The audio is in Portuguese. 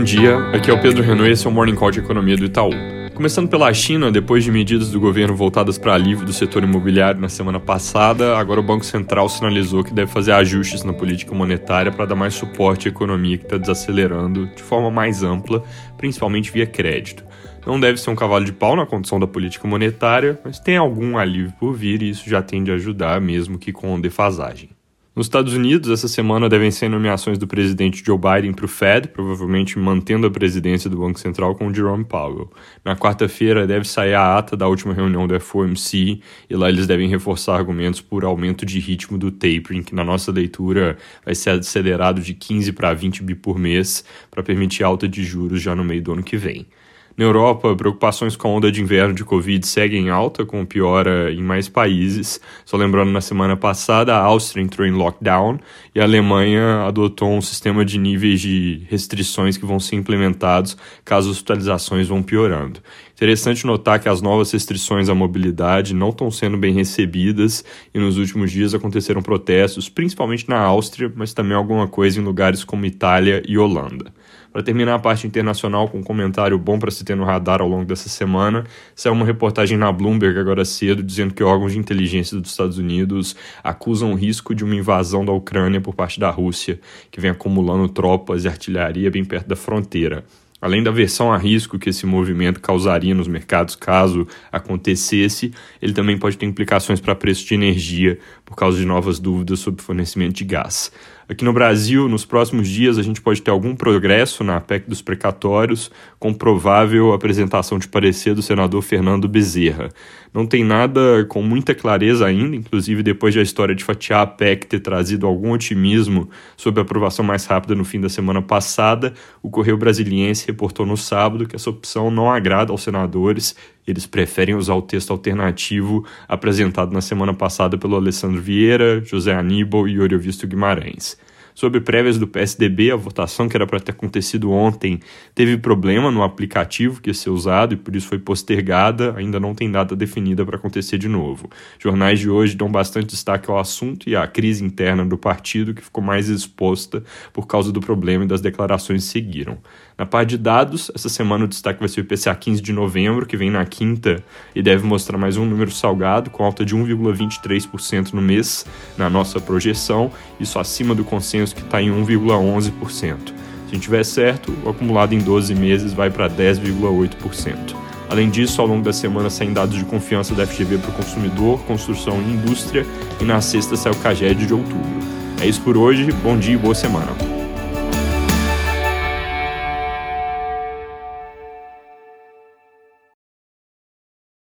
Bom dia, aqui é o Pedro Renault e esse é o Morning Call de Economia do Itaú. Começando pela China, depois de medidas do governo voltadas para alívio do setor imobiliário na semana passada, agora o Banco Central sinalizou que deve fazer ajustes na política monetária para dar mais suporte à economia que está desacelerando de forma mais ampla, principalmente via crédito. Não deve ser um cavalo de pau na condição da política monetária, mas tem algum alívio por vir e isso já tende a ajudar, mesmo que com defasagem. Nos Estados Unidos, essa semana devem ser nomeações do presidente Joe Biden para o Fed, provavelmente mantendo a presidência do Banco Central com Jerome Powell. Na quarta-feira deve sair a ata da última reunião do FOMC e lá eles devem reforçar argumentos por aumento de ritmo do tapering, que na nossa leitura vai ser acelerado de 15 para 20 bi por mês, para permitir alta de juros já no meio do ano que vem. Na Europa, preocupações com a onda de inverno de Covid seguem alta, com piora em mais países. Só lembrando, na semana passada, a Áustria entrou em lockdown e a Alemanha adotou um sistema de níveis de restrições que vão ser implementados caso as hospitalizações vão piorando. Interessante notar que as novas restrições à mobilidade não estão sendo bem recebidas e nos últimos dias aconteceram protestos, principalmente na Áustria, mas também alguma coisa em lugares como Itália e Holanda. Para terminar a parte internacional com um comentário bom para se ter no radar ao longo dessa semana, saiu uma reportagem na Bloomberg agora cedo dizendo que órgãos de inteligência dos Estados Unidos acusam o risco de uma invasão da Ucrânia por parte da Rússia, que vem acumulando tropas e artilharia bem perto da fronteira. Além da versão a risco que esse movimento causaria nos mercados caso acontecesse, ele também pode ter implicações para preço de energia por causa de novas dúvidas sobre fornecimento de gás. Aqui no Brasil, nos próximos dias, a gente pode ter algum progresso na PEC dos precatórios, com provável apresentação de parecer do senador Fernando Bezerra. Não tem nada com muita clareza ainda, inclusive depois da história de fatiar a PEC ter trazido algum otimismo sobre a aprovação mais rápida no fim da semana passada, o Correio Brasiliense reportou no sábado que essa opção não agrada aos senadores eles preferem usar o texto alternativo apresentado na semana passada pelo Alessandro Vieira, José Aníbal e Oriovisto Guimarães. Sobre prévias do PSDB, a votação que era para ter acontecido ontem teve problema no aplicativo que ia ser usado e por isso foi postergada. Ainda não tem data definida para acontecer de novo. Jornais de hoje dão bastante destaque ao assunto e à crise interna do partido, que ficou mais exposta por causa do problema e das declarações que seguiram. Na parte de dados, essa semana o destaque vai ser o IPCA 15 de novembro, que vem na quinta e deve mostrar mais um número salgado, com alta de 1,23% no mês na nossa projeção, isso acima do consenso que está em 1,11%. Se tiver certo, o acumulado em 12 meses vai para 10,8%. Além disso, ao longo da semana saem dados de confiança da FGV para o consumidor, construção e indústria, e na sexta sai o CAGED de outubro. É isso por hoje, bom dia e boa semana.